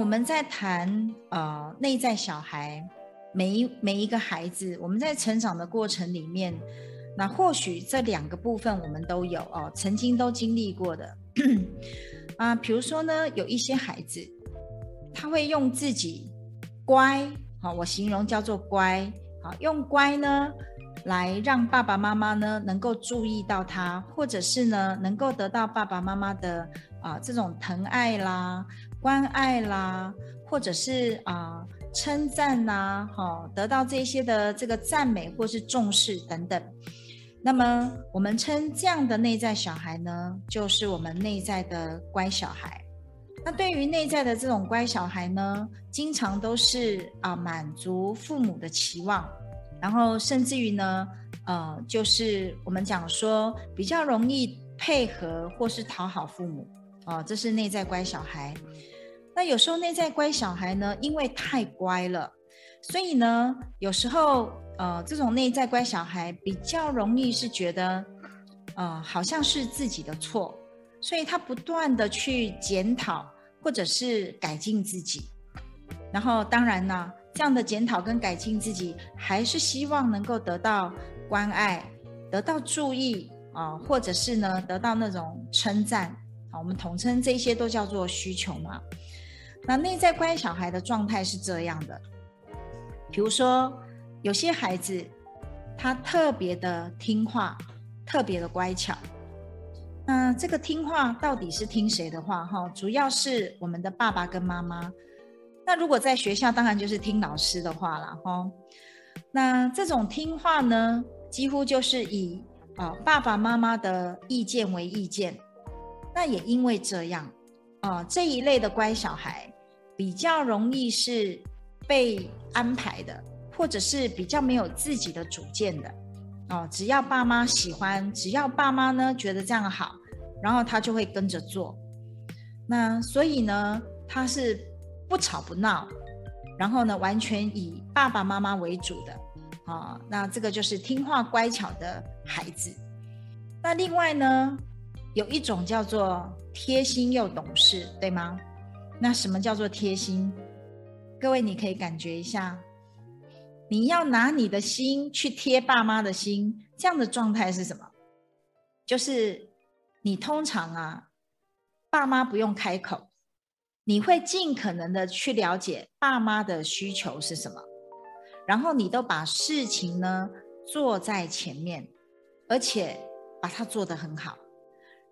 我们在谈呃内在小孩，每一每一个孩子，我们在成长的过程里面，那或许这两个部分我们都有哦，曾经都经历过的 啊，比如说呢，有一些孩子他会用自己乖，好，我形容叫做乖，好，用乖呢来让爸爸妈妈呢能够注意到他，或者是呢能够得到爸爸妈妈的啊这种疼爱啦。关爱啦，或者是啊、称赞呐，哈，得到这些的这个赞美或是重视等等。那么我们称这样的内在小孩呢，就是我们内在的乖小孩。那对于内在的这种乖小孩呢，经常都是啊、满足父母的期望，然后甚至于呢，呃，就是我们讲说比较容易配合或是讨好父母，哦、这是内在乖小孩。那有时候内在乖小孩呢，因为太乖了，所以呢，有时候呃，这种内在乖小孩比较容易是觉得，呃，好像是自己的错，所以他不断的去检讨或者是改进自己。然后当然呢，这样的检讨跟改进自己，还是希望能够得到关爱，得到注意啊、或者是呢，得到那种称赞啊，我们统称这些都叫做需求嘛。那内在乖小孩的状态是这样的，比如说有些孩子他特别的听话，特别的乖巧。那这个听话到底是听谁的话？哈，主要是我们的爸爸跟妈妈。那如果在学校，当然就是听老师的话了，哈。那这种听话呢，几乎就是以啊爸爸妈妈的意见为意见。那也因为这样。啊，这一类的乖小孩比较容易是被安排的，或者是比较没有自己的主见的。哦，只要爸妈喜欢，只要爸妈呢觉得这样好，然后他就会跟着做。那所以呢，他是不吵不闹，然后呢，完全以爸爸妈妈为主的。啊，那这个就是听话乖巧的孩子。那另外呢，有一种叫做。贴心又懂事，对吗？那什么叫做贴心？各位，你可以感觉一下，你要拿你的心去贴爸妈的心，这样的状态是什么？就是你通常啊，爸妈不用开口，你会尽可能的去了解爸妈的需求是什么，然后你都把事情呢做在前面，而且把它做得很好。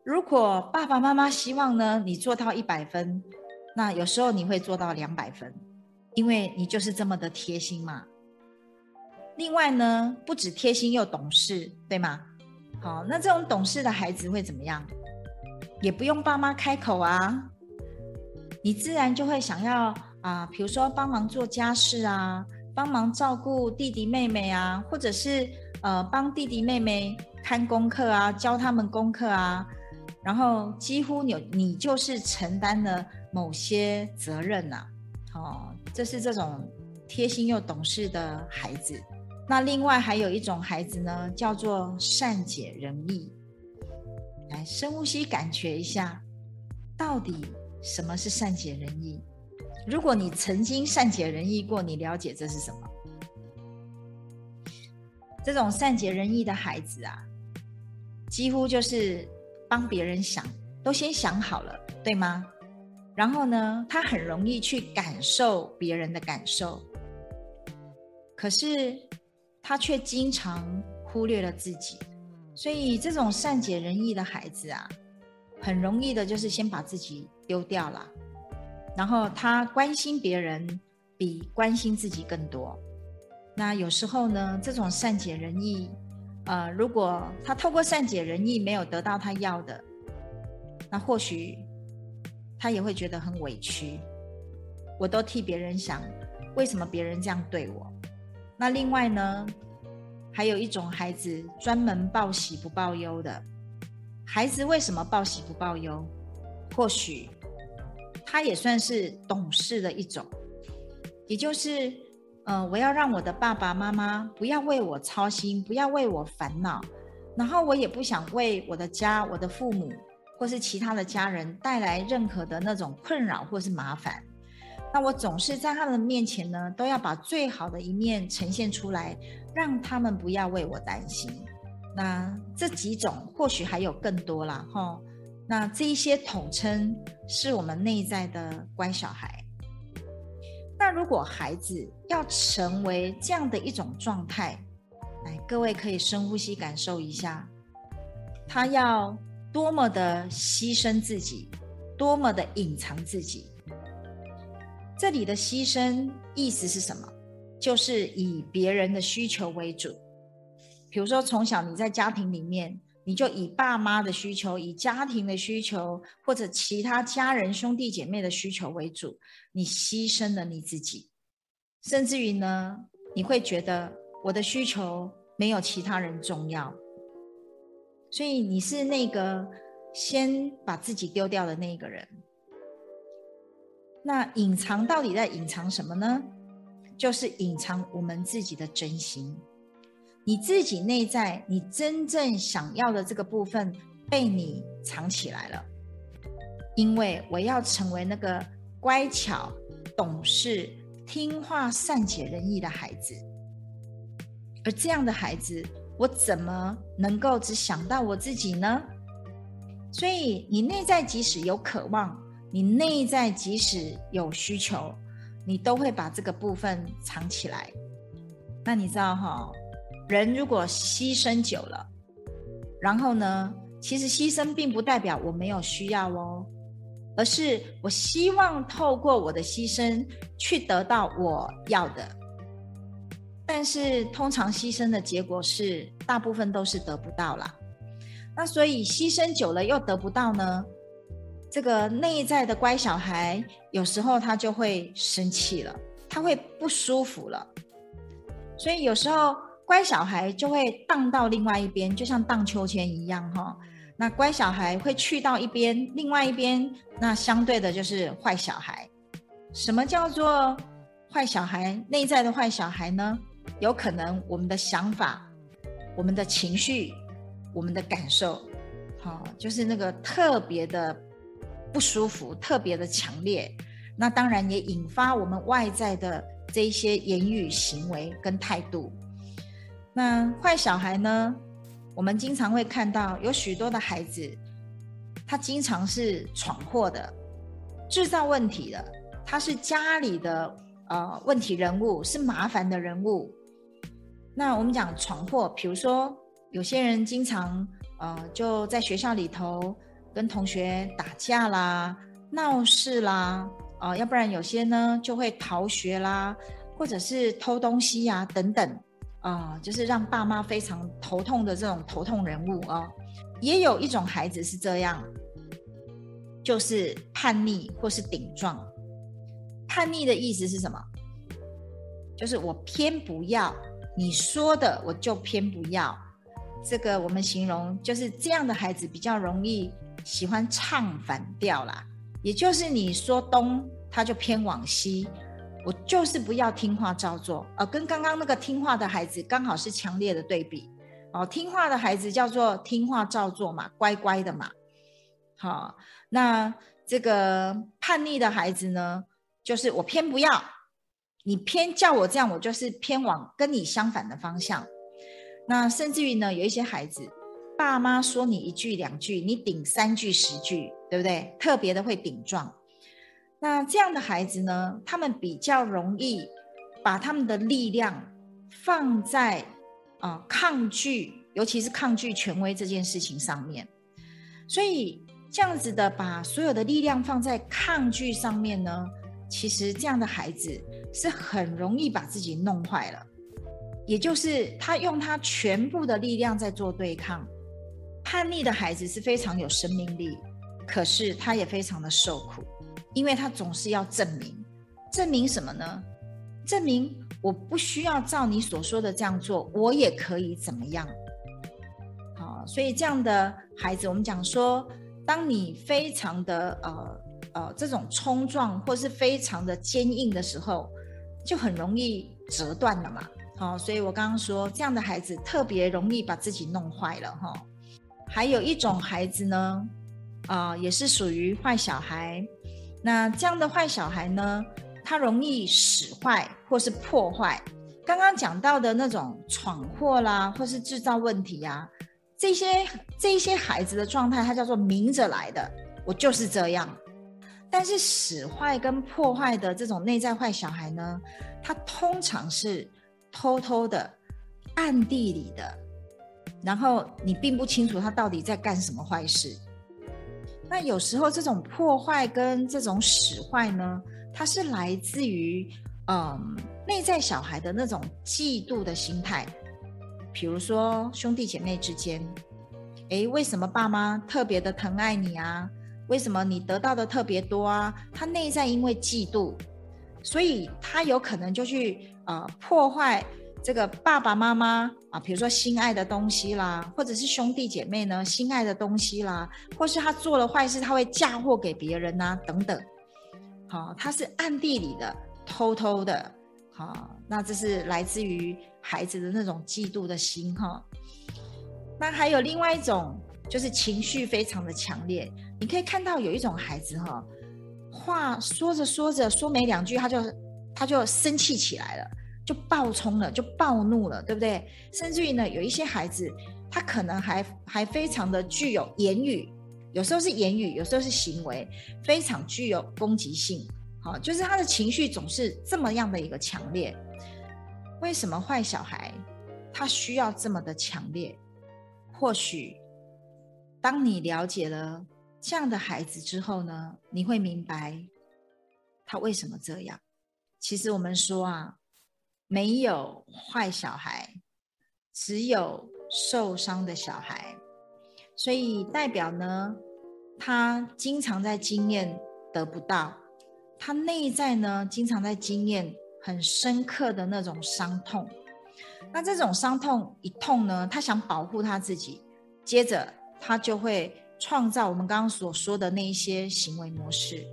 如果爸爸妈妈希望呢，你做到一百分，那有时候你会做到两百分，因为你就是这么的贴心嘛。另外呢，不止贴心又懂事，对吗？好，那这种懂事的孩子会怎么样？也不用爸妈开口啊，你自然就会想要啊，比如说帮忙做家事啊，帮忙照顾弟弟妹妹啊，或者是呃帮弟弟妹妹看功课啊，教他们功课啊。然后几乎你你就是承担了某些责任呐、哦，这是这种贴心又懂事的孩子。那另外还有一种孩子呢，叫做善解人意。来深呼吸，感觉一下，到底什么是善解人意？如果你曾经善解人意过，你了解这是什么？这种善解人意的孩子啊，几乎就是。帮别人想，都先想好了，对吗？然后呢，他很容易去感受别人的感受，可是他却经常忽略了自己。所以，这种善解人意的孩子啊，很容易的就是先把自己丢掉了，然后他关心别人比关心自己更多。那有时候呢，这种善解人意。呃，如果他透过善解人意没有得到他要的，那或许他也会觉得很委屈。我都替别人想，为什么别人这样对我？那另外呢，还有一种孩子专门报喜不报忧的。孩子为什么报喜不报忧？或许他也算是懂事的一种，也就是，呃，我要让我的爸爸妈妈不要为我操心，不要为我烦恼，然后我也不想为我的家、我的父母或是其他的家人带来任何的那种困扰或是麻烦。那我总是在他们面前呢，都要把最好的一面呈现出来，让他们不要为我担心。那这几种或许还有更多啦，哈。那这一些统称是我们内在的乖小孩。那如果孩子要成为这样的一种状态，来，各位可以深呼吸感受一下，他要多么的牺牲自己，多么的隐藏自己。这里的牺牲意思是什么？就是以别人的需求为主。比如说，从小你在家庭里面，你就以爸妈的需求、以家庭的需求，或者其他家人兄弟姐妹的需求为主，你牺牲了你自己，甚至于呢，你会觉得我的需求没有其他人重要，所以你是那个先把自己丢掉的那个人。那隐藏到底在隐藏什么呢？就是隐藏我们自己的真心，你自己内在你真正想要的这个部分被你藏起来了。因为我要成为那个乖巧、懂事、听话、善解人意的孩子，而这样的孩子，我怎么能够只想到我自己呢？所以，你内在即使有渴望。你内在即使有需求，你都会把这个部分藏起来。那你知道哈，人如果牺牲久了，然后呢，其实牺牲并不代表我没有需要哦，而是我希望透过我的牺牲去得到我要的。但是通常牺牲的结果是，大部分都是得不到啦。那所以牺牲久了又得不到呢？这个内在的乖小孩，有时候他就会生气了，他会不舒服了，所以有时候乖小孩就会荡到另外一边，就像荡秋千一样哈。那乖小孩会去到一边，另外一边，那相对的就是坏小孩。什么叫做坏小孩？内在的坏小孩呢？有可能我们的想法、我们的情绪、我们的感受，好，就是那个特别的。不舒服，特别的强烈，那当然也引发我们外在的这一些言语、行为跟态度。那坏小孩呢？我们经常会看到有许多的孩子，他经常是闯祸的，制造问题的，他是家里的呃问题人物，是麻烦的人物。那我们讲闯祸，比如说有些人经常呃就在学校里头。跟同学打架啦、闹事啦，啊、呃，要不然有些呢就会逃学啦，或者是偷东西呀、等等，啊、就是让爸妈非常头痛的这种头痛人物、哦。也有一种孩子是这样，就是叛逆或是顶撞。叛逆的意思是什么？就是我偏不要你说的，我就偏不要。这个我们形容就是这样的孩子比较容易。喜欢唱反调啦，也就是你说东，他就偏往西。我就是不要听话照做，呃，跟刚刚那个听话的孩子刚好是强烈的对比。哦，听话的孩子叫做听话照做嘛，乖乖的嘛。好，那这个叛逆的孩子呢，就是我偏不要，你偏叫我这样，我就是偏往跟你相反的方向。那甚至于呢，有一些孩子。爸妈说你一句两句，你顶三句十句，对不对？特别的会顶撞。那这样的孩子呢，他们比较容易把他们的力量放在啊、抗拒，尤其是抗拒权威这件事情上面。所以这样子的把所有的力量放在抗拒上面呢，其实这样的孩子是很容易把自己弄坏了。也就是他用他全部的力量在做对抗。叛逆的孩子是非常有生命力，可是他也非常的受苦，因为他总是要证明，证明什么呢？证明我不需要照你所说的这样做，我也可以怎么样？好，所以这样的孩子，我们讲说，当你非常的呃呃这种冲撞或是非常的坚硬的时候，就很容易折断了嘛。好，所以我刚刚说，这样的孩子特别容易把自己弄坏了哈。还有一种孩子呢，啊、也是属于坏小孩。那这样的坏小孩呢，他容易使坏或是破坏。刚刚讲到的那种闯祸啦，或是制造问题啊，这些这些孩子的状态，他叫做明着来的，我就是这样。但是使坏跟破坏的这种内在坏小孩呢，他通常是偷偷的、暗地里的，然后你并不清楚他到底在干什么坏事。那有时候这种破坏跟这种使坏呢，它是来自于，嗯，内在小孩的那种嫉妒的心态，比如说兄弟姐妹之间，诶，为什么爸妈特别的疼爱你啊？为什么你得到的特别多啊？他内在因为嫉妒，所以他有可能就去呃破坏这个爸爸妈妈啊，比如说心爱的东西啦，或者是兄弟姐妹呢心爱的东西啦，或是他做了坏事，他会嫁祸给别人啊，等等。好，他是暗地里的、偷偷的，好，那这是来自于孩子的那种嫉妒的心哈。那还有另外一种，就是情绪非常的强烈。你可以看到有一种孩子哈，话说着说着说没两句，他就他就生气起来了，就暴冲了，就暴怒了，对不对？甚至于呢，有一些孩子，他可能还还非常的具有言语。有时候是言语，有时候是行为，非常具有攻击性。好，就是他的情绪总是这么样的一个强烈。为什么坏小孩他需要这么的强烈？或许当你了解了这样的孩子之后呢，你会明白他为什么这样。其实我们说啊，没有坏小孩，只有受伤的小孩。所以代表呢，他经常在经验得不到，他内在呢经常在经验很深刻的那种伤痛。那这种伤痛一痛呢，他想保护他自己，接着他就会创造我们刚刚所说的那一些行为模式，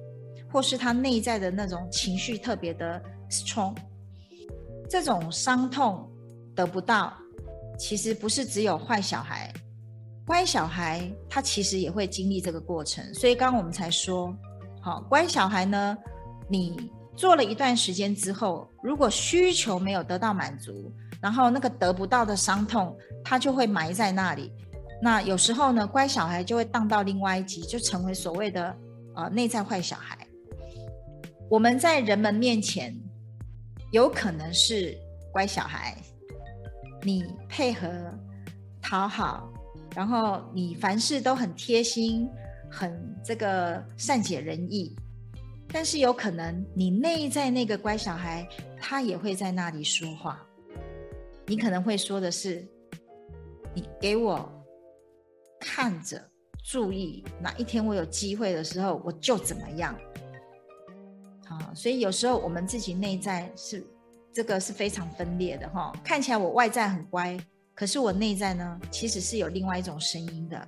或是他内在的那种情绪特别的 strong。这种伤痛得不到，其实不是只有坏小孩。乖小孩他其实也会经历这个过程，所以刚刚我们才说，好，乖小孩呢，你做了一段时间之后，如果需求没有得到满足，然后那个得不到的伤痛，他就会埋在那里。那有时候呢，乖小孩就会荡到另外一级，就成为所谓的呃内在坏小孩。我们在人们面前有可能是乖小孩，你配合讨好。然后你凡事都很贴心，很这个善解人意，但是有可能你内在那个乖小孩，他也会在那里说话。你可能会说的是：“你给我看着，注意，哪一天我有机会的时候，我就怎么样。”啊，所以有时候我们自己内在是这个是非常分裂的哈。看起来我外在很乖。可是我内在呢，其实是有另外一种声音的。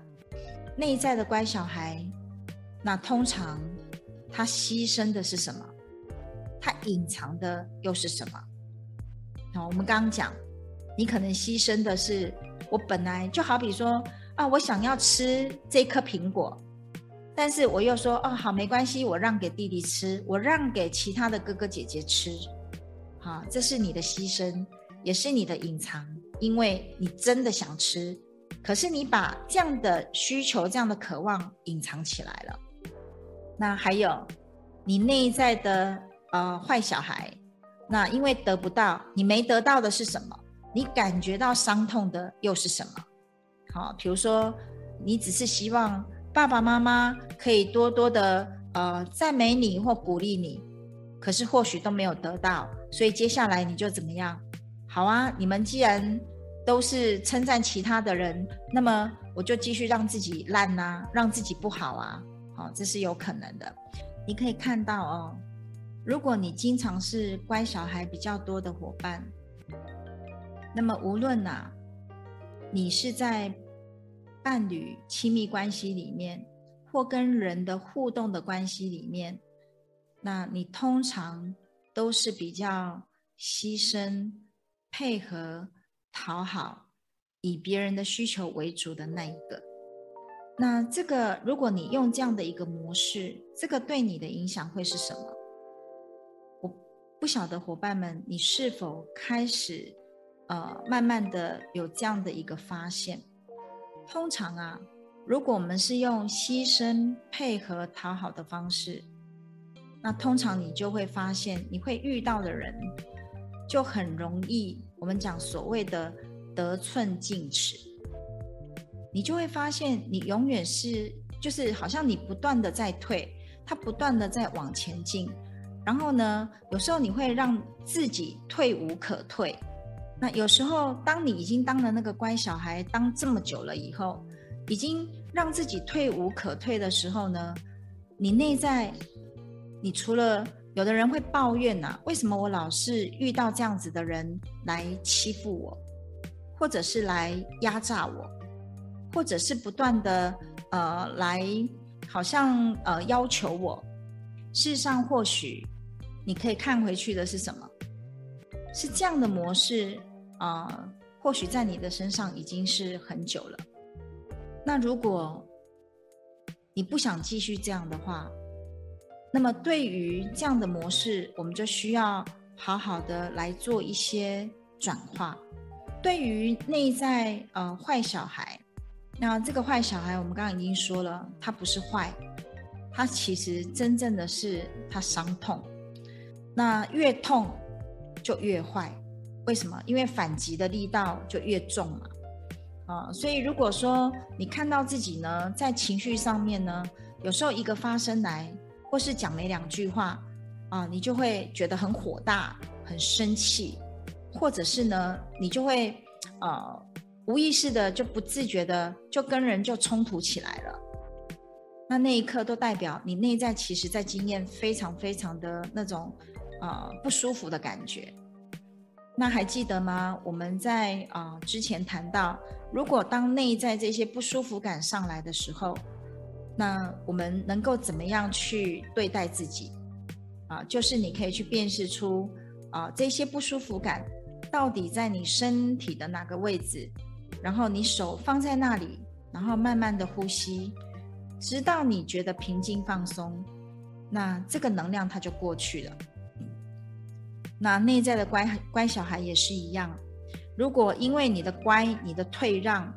内在的乖小孩，那通常他牺牲的是什么？他隐藏的又是什么？好，我们刚刚讲，你可能牺牲的是我本来就好比说啊，我想要吃这颗苹果，但是我又说哦，好，没关系，我让给弟弟吃，我让给其他的哥哥姐姐吃。好，这是你的牺牲，也是你的隐藏。因为你真的想吃，可是你把这样的需求、这样的渴望隐藏起来了。那还有你内在的呃坏小孩，那因为得不到，你没得到的是什么？你感觉到伤痛的又是什么？好，比如说你只是希望爸爸妈妈可以多多的呃赞美你或鼓励你，可是或许都没有得到，所以接下来你就怎么样？好啊，你们既然都是称赞其他的人，那么我就继续让自己烂呐、啊，让自己不好啊。哦，这是有可能的。你可以看到哦，如果你经常是乖小孩比较多的伙伴，那么无论呐、你是在伴侣亲密关系里面，或跟人的互动的关系里面，那你通常都是比较牺牲、配合、讨好，以别人的需求为主的那一个。那这个，如果你用这样的一个模式，这个对你的影响会是什么？我不晓得伙伴们，你是否开始，呃，慢慢的有这样的一个发现？通常啊，如果我们是用牺牲、配合、讨好的方式，那通常你就会发现，你会遇到的人就很容易，我们讲所谓的得寸进尺。你就会发现，你永远是就是好像你不断的在退，他不断的在往前进，然后呢，有时候你会让自己退无可退。那有时候，当你已经当了那个乖小孩当这么久了以后，已经让自己退无可退的时候呢，你内在，你除了有的人会抱怨呐、啊，为什么我老是遇到这样子的人来欺负我，或者是来压榨我？或者是不断的呃来，好像呃要求我。事实上，或许你可以看回去的是什么？是这样的模式啊、或许在你的身上已经是很久了。那如果你不想继续这样的话，那么对于这样的模式，我们就需要好好的来做一些转化。对于内在呃坏小孩。那这个坏小孩，我们刚刚已经说了，他不是坏，他其实真正的是他伤痛。那越痛就越坏，为什么？因为反击的力道就越重嘛。啊，所以如果说你看到自己呢，在情绪上面呢，有时候一个发生来，或是讲没两句话，啊，你就会觉得很火大、很生气，或者是呢，你就会呃。无意识的就不自觉的就跟人就冲突起来了，那那一刻都代表你内在其实在经验非常非常的那种啊、不舒服的感觉。那还记得吗？我们在啊、之前谈到，如果当内在这些不舒服感上来的时候，那我们能够怎么样去对待自己？啊，就是你可以去辨识出啊这些不舒服感到底在你身体的哪个位置。然后你手放在那里，然后慢慢的呼吸，直到你觉得平静放松，那这个能量它就过去了。那内在的乖乖小孩也是一样，如果因为你的乖、你的退让，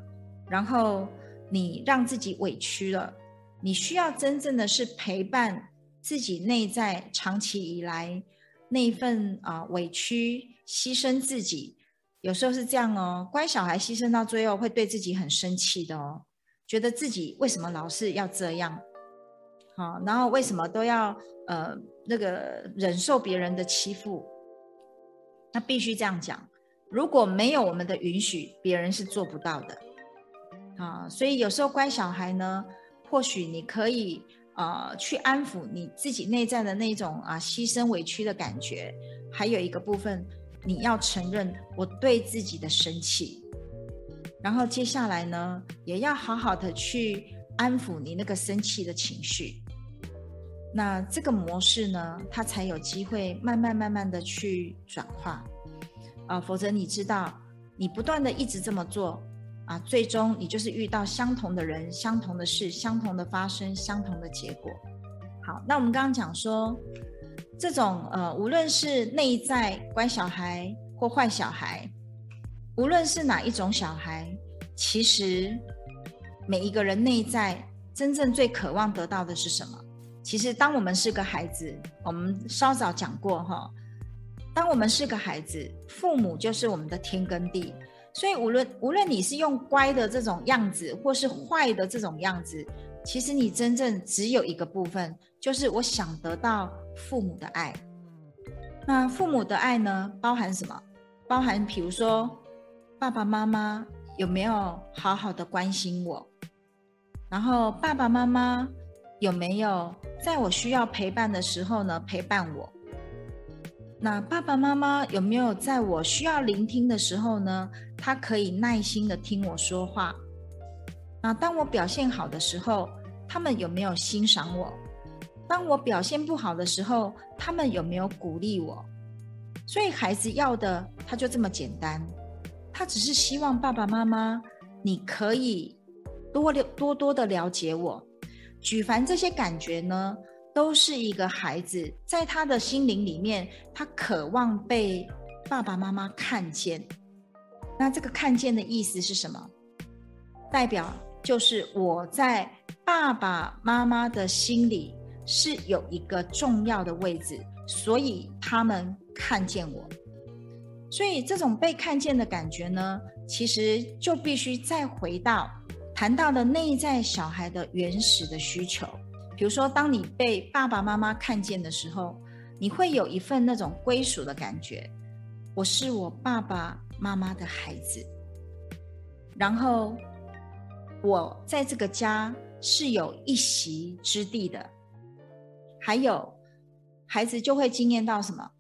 然后你让自己委屈了，你需要真正的是陪伴自己内在长期以来那一份啊委屈，牺牲自己。有时候是这样哦，乖小孩牺牲到最后会对自己很生气的哦，觉得自己为什么老是要这样，好，然后为什么都要呃那个忍受别人的欺负？那必须这样讲，如果没有我们的允许，别人是做不到的，啊，所以有时候乖小孩呢，或许你可以呃去安抚你自己内在的那种啊牺牲委屈的感觉，还有一个部分。你要承认我对自己的生气，然后接下来呢，也要好好的去安抚你那个生气的情绪。那这个模式呢，它才有机会慢慢慢慢的去转化啊，否则你知道，你不断的一直这么做啊，最终你就是遇到相同的人、相同的事、相同的发生、相同的结果。好，那我们刚刚讲说。这种呃，无论是内在乖小孩或坏小孩，无论是哪一种小孩，其实每一个人内在真正最渴望得到的是什么？其实，当我们是个孩子，我们稍早讲过哈，当我们是个孩子，父母就是我们的天跟地，所以无论无论你是用乖的这种样子，或是坏的这种样子。其实你真正只有一个部分，就是我想得到父母的爱。那父母的爱呢，包含什么？包含比如说爸爸妈妈有没有好好的关心我？然后爸爸妈妈有没有在我需要陪伴的时候呢陪伴我？那爸爸妈妈有没有在我需要聆听的时候呢，他可以耐心的听我说话？那当我表现好的时候，他们有没有欣赏我？当我表现不好的时候，他们有没有鼓励我？所以孩子要的他就这么简单，他只是希望爸爸妈妈你可以多了多多的了解我。举凡这些感觉呢，都是一个孩子在他的心灵里面，他渴望被爸爸妈妈看见。那这个看见的意思是什么？代表就是我在爸爸妈妈的心里是有一个重要的位置，所以他们看见我。所以这种被看见的感觉呢，其实就必须再回到谈到的内在小孩的原始的需求。比如说，当你被爸爸妈妈看见的时候，你会有一份那种归属的感觉。我是我爸爸妈妈的孩子，然后我在这个家是有一席之地的。还有，孩子就会惊艳到什么？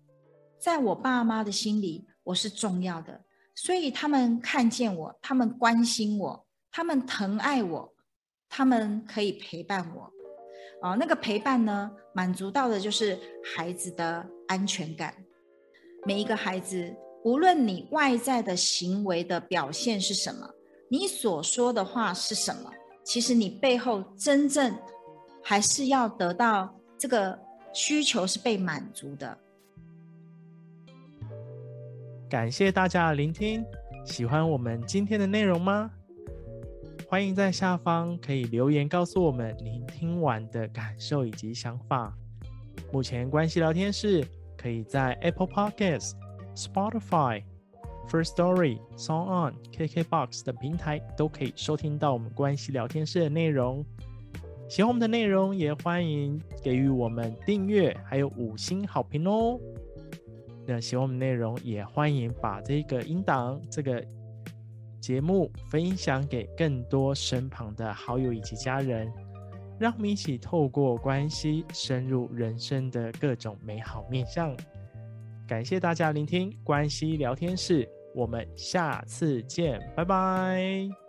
在我爸妈的心里，我是重要的，所以他们看见我，他们关心我，他们疼爱我，他们可以陪伴我。哦，那个陪伴呢，满足到的就是孩子的安全感。每一个孩子，无论你外在的行为的表现是什么，你所说的话是什么，其实你背后真正还是要得到这个需求是被满足的。感谢大家的聆听，喜欢我们今天的内容吗？欢迎在下方可以留言告诉我们您听完的感受以及想法。目前关系聊天室可以在 Apple Podcast、Spotify、First Story、Song On、KKBox 等平台都可以收听到我们关系聊天室的内容。喜欢我们的内容，也欢迎给予我们订阅，还有五星好评哦。那喜欢我们内容，也欢迎把这个音档这个。节目分享给更多身旁的好友以及家人，让我们一起透过关系深入人生的各种美好面向。感谢大家聆听关系聊天室，我们下次见，拜拜。